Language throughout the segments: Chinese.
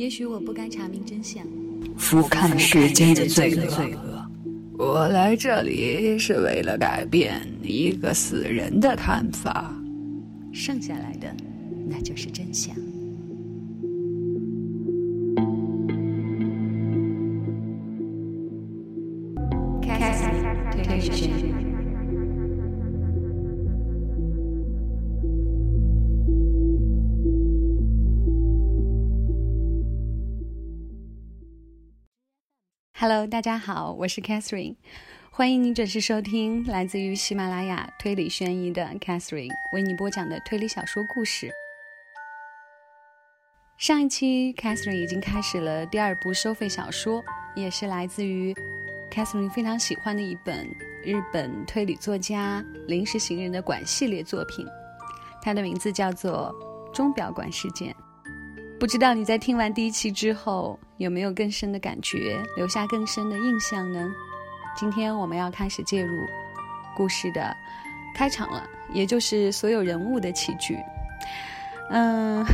也许我不该查明真相，俯瞰世间的罪恶。我来这里是为了改变一个死人的看法，剩下来的那就是真相。Hello，大家好，我是 Catherine，欢迎你准时收听来自于喜马拉雅推理悬疑的 Catherine 为你播讲的推理小说故事。上一期 Catherine 已经开始了第二部收费小说，也是来自于 Catherine 非常喜欢的一本日本推理作家临时行人的馆系列作品，它的名字叫做《钟表馆事件》。不知道你在听完第一期之后有没有更深的感觉，留下更深的印象呢？今天我们要开始介入故事的开场了，也就是所有人物的起居。嗯，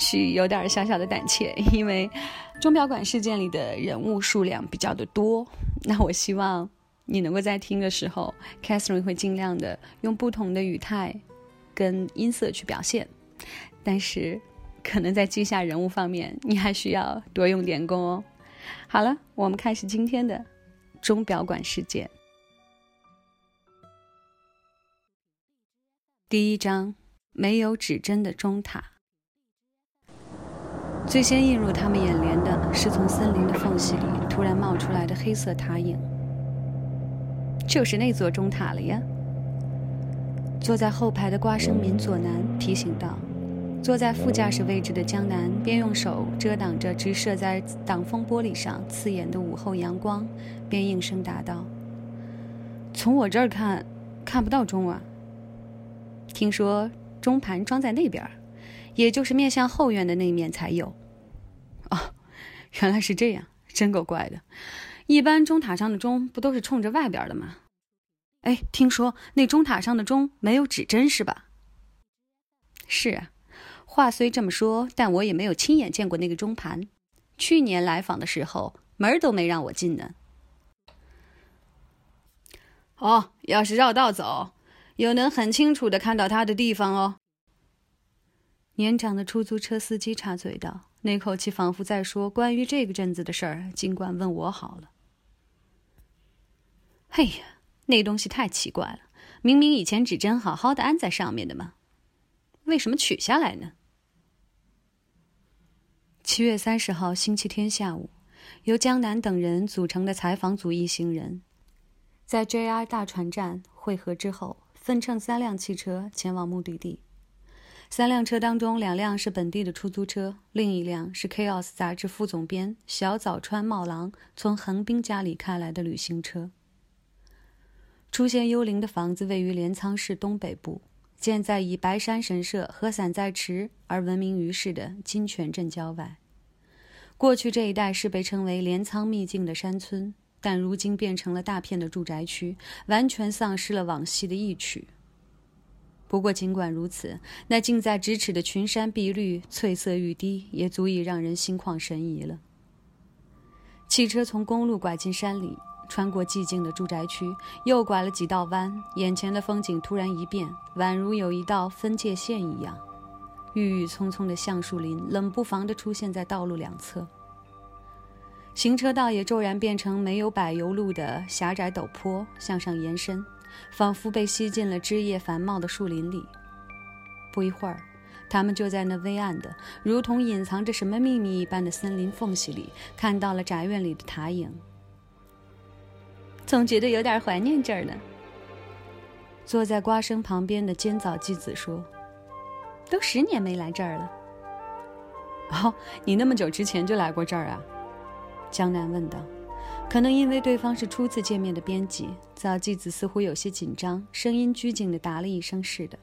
许有点小小的胆怯，因为钟表馆事件里的人物数量比较的多。那我希望你能够在听的时候，Catherine 会尽量的用不同的语态跟音色去表现，但是。可能在记下人物方面，你还需要多用点功哦。好了，我们开始今天的钟表馆事件。第一章：没有指针的钟塔。最先映入他们眼帘的是从森林的缝隙里突然冒出来的黑色塔影，就是那座钟塔了呀。坐在后排的瓜生民左南提醒道。坐在副驾驶位置的江南边用手遮挡着直射在挡风玻璃上刺眼的午后阳光，边应声答道：“从我这儿看，看不到钟啊。听说钟盘装在那边，也就是面向后院的那面才有。哦，原来是这样，真够怪的。一般钟塔上的钟不都是冲着外边的吗？哎，听说那钟塔上的钟没有指针是吧？是啊。”话虽这么说，但我也没有亲眼见过那个钟盘。去年来访的时候，门儿都没让我进呢。哦，要是绕道走，又能很清楚的看到他的地方哦。年长的出租车司机插嘴道，那口气仿佛在说：“关于这个镇子的事儿，尽管问我好了。”哎呀，那东西太奇怪了！明明以前指针好好的安在上面的嘛，为什么取下来呢？七月三十号星期天下午，由江南等人组成的采访组一行人，在 JR 大船站汇合之后，分乘三辆汽车前往目的地。三辆车当中，两辆是本地的出租车，另一辆是《Chaos》杂志副总编小早川茂郎从横滨家里开来的旅行车。出现幽灵的房子位于镰仓市东北部。建在以白山神社和散在池而闻名于世的金泉镇郊外。过去这一带是被称为镰仓秘境的山村，但如今变成了大片的住宅区，完全丧失了往昔的意趣。不过，尽管如此，那近在咫尺的群山碧绿、翠色欲滴，也足以让人心旷神怡了。汽车从公路拐进山里。穿过寂静的住宅区，又拐了几道弯，眼前的风景突然一变，宛如有一道分界线一样。郁郁葱葱的橡树林冷不防地出现在道路两侧，行车道也骤然变成没有柏油路的狭窄陡坡，向上延伸，仿佛被吸进了枝叶繁茂的树林里。不一会儿，他们就在那微暗的、如同隐藏着什么秘密一般的森林缝隙里，看到了宅院里的塔影。总觉得有点怀念这儿呢。坐在瓜生旁边的尖枣纪子说：“都十年没来这儿了。”哦，你那么久之前就来过这儿啊？江南问道。可能因为对方是初次见面的编辑，早纪子似乎有些紧张，声音拘谨的答了一声：“是的。”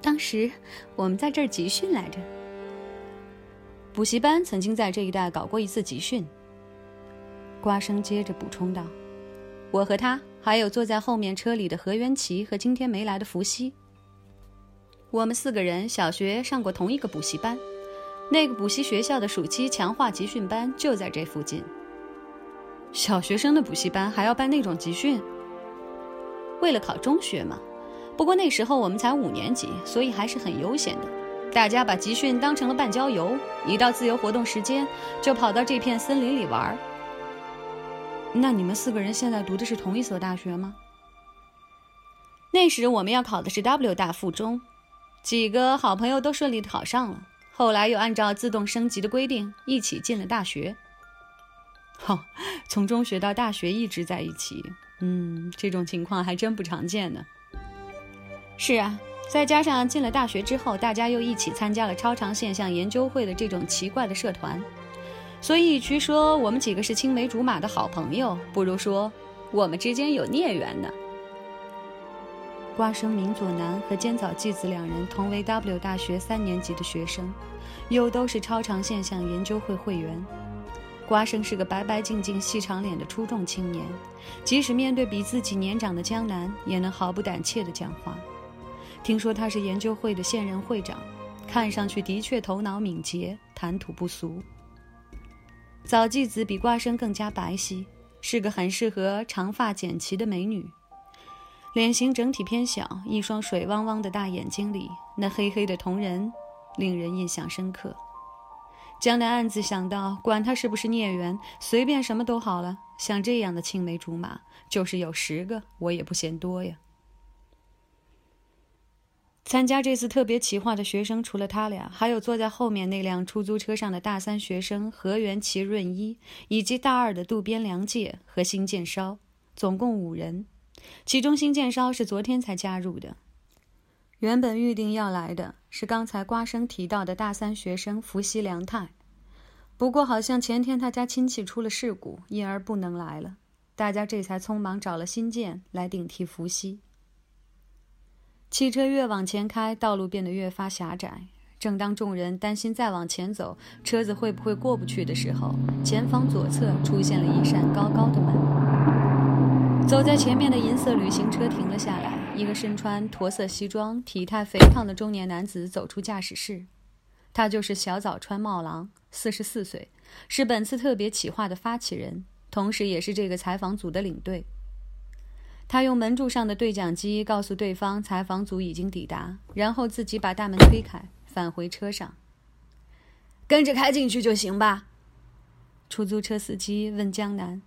当时我们在这儿集训来着。补习班曾经在这一带搞过一次集训。瓜生接着补充道：“我和他，还有坐在后面车里的何元奇和今天没来的伏羲，我们四个人小学上过同一个补习班。那个补习学校的暑期强化集训班就在这附近。小学生的补习班还要办那种集训？为了考中学嘛。不过那时候我们才五年级，所以还是很悠闲的。大家把集训当成了半郊游，一到自由活动时间就跑到这片森林里玩。那你们四个人现在读的是同一所大学吗？那时我们要考的是 W 大附中，几个好朋友都顺利的考上了。后来又按照自动升级的规定，一起进了大学。哦，从中学到大学一直在一起，嗯，这种情况还真不常见呢。是啊，再加上进了大学之后，大家又一起参加了超常现象研究会的这种奇怪的社团，所以与其说我们几个是青梅竹马的好朋友，不如说我们之间有孽缘呢。瓜生明佐男和尖早纪子两人同为 W 大学三年级的学生，又都是超长现象研究会会员。瓜生是个白白净净、细长脸的出众青年，即使面对比自己年长的江南，也能毫不胆怯地讲话。听说他是研究会的现任会长，看上去的确头脑敏捷，谈吐不俗。早纪子比瓜生更加白皙，是个很适合长发剪齐的美女。脸型整体偏小，一双水汪汪的大眼睛里那黑黑的瞳仁，令人印象深刻。江南暗自想到，管他是不是孽缘，随便什么都好了。像这样的青梅竹马，就是有十个我也不嫌多呀。参加这次特别企划的学生，除了他俩，还有坐在后面那辆出租车上的大三学生河原齐润一，以及大二的渡边良介和新建烧，总共五人。其中，新建烧是昨天才加入的。原本预定要来的是刚才瓜生提到的大三学生伏羲良太，不过好像前天他家亲戚出了事故，因而不能来了。大家这才匆忙找了新建来顶替伏羲。汽车越往前开，道路变得越发狭窄。正当众人担心再往前走车子会不会过不去的时候，前方左侧出现了一扇高高的门。走在前面的银色旅行车停了下来，一个身穿驼色西装、体态肥胖的中年男子走出驾驶室。他就是小早川茂郎，四十四岁，是本次特别企划的发起人，同时也是这个采访组的领队。他用门柱上的对讲机告诉对方采访组已经抵达，然后自己把大门推开，返回车上。跟着开进去就行吧。出租车司机问江南。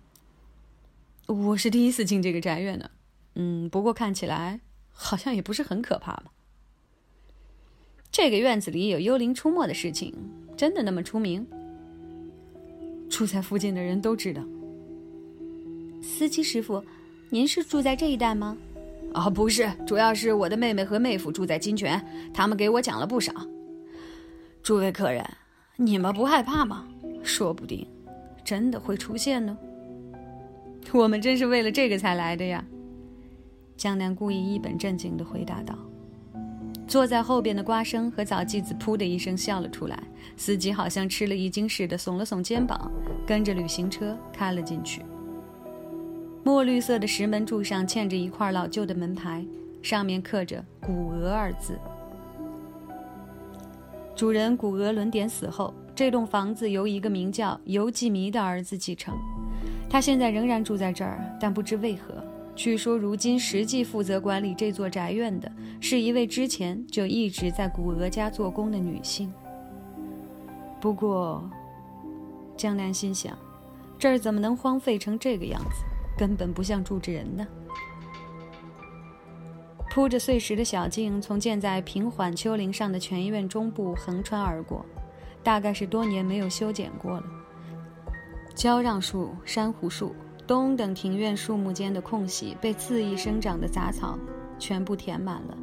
我是第一次进这个宅院呢，嗯，不过看起来好像也不是很可怕嘛。这个院子里有幽灵出没的事情，真的那么出名？住在附近的人都知道。司机师傅，您是住在这一带吗？啊，不是，主要是我的妹妹和妹夫住在金泉，他们给我讲了不少。诸位客人，你们不害怕吗？说不定真的会出现呢。我们真是为了这个才来的呀！江南故意一本正经地回答道。坐在后边的瓜生和早纪子噗的一声笑了出来，司机好像吃了一惊似的耸了耸肩膀，跟着旅行车开了进去。墨绿色的石门柱上嵌着一块老旧的门牌，上面刻着“古俄”二字。主人古俄伦典死后，这栋房子由一个名叫尤纪迷的儿子继承。他现在仍然住在这儿，但不知为何，据说如今实际负责管理这座宅院的是一位之前就一直在古俄家做工的女性。不过，江南心想，这儿怎么能荒废成这个样子？根本不像住着人呢。铺着碎石的小径从建在平缓丘陵上的全院中部横穿而过，大概是多年没有修剪过了。焦让树、珊瑚树、东等庭院树木间的空隙被恣意生长的杂草全部填满了，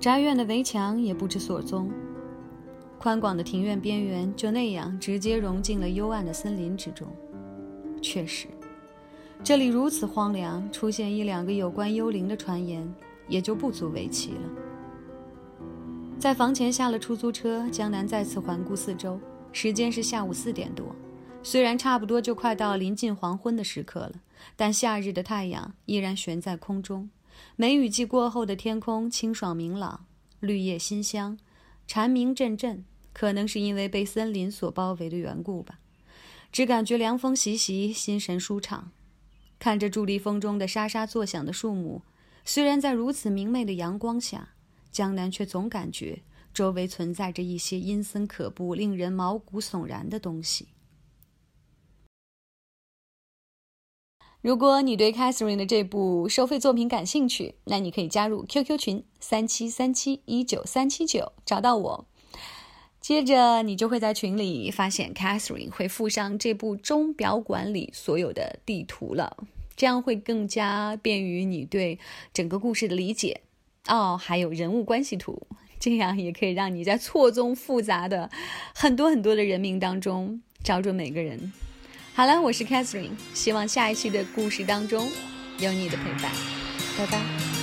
宅院的围墙也不知所踪。宽广的庭院边缘就那样直接融进了幽暗的森林之中。确实，这里如此荒凉，出现一两个有关幽灵的传言也就不足为奇了。在房前下了出租车，江南再次环顾四周，时间是下午四点多。虽然差不多就快到临近黄昏的时刻了，但夏日的太阳依然悬在空中。梅雨季过后的天空清爽明朗，绿叶馨香，蝉鸣阵阵，可能是因为被森林所包围的缘故吧，只感觉凉风习习，心神舒畅。看着伫立风中的沙沙作响的树木，虽然在如此明媚的阳光下，江南却总感觉周围存在着一些阴森可怖、令人毛骨悚然的东西。如果你对 Catherine 的这部收费作品感兴趣，那你可以加入 QQ 群三七三七一九三七九，找到我。接着，你就会在群里发现 Catherine 会附上这部钟表馆里所有的地图了，这样会更加便于你对整个故事的理解。哦，还有人物关系图，这样也可以让你在错综复杂的很多很多的人名当中找准每个人。好了，我是 Catherine，希望下一期的故事当中有你的陪伴，拜拜。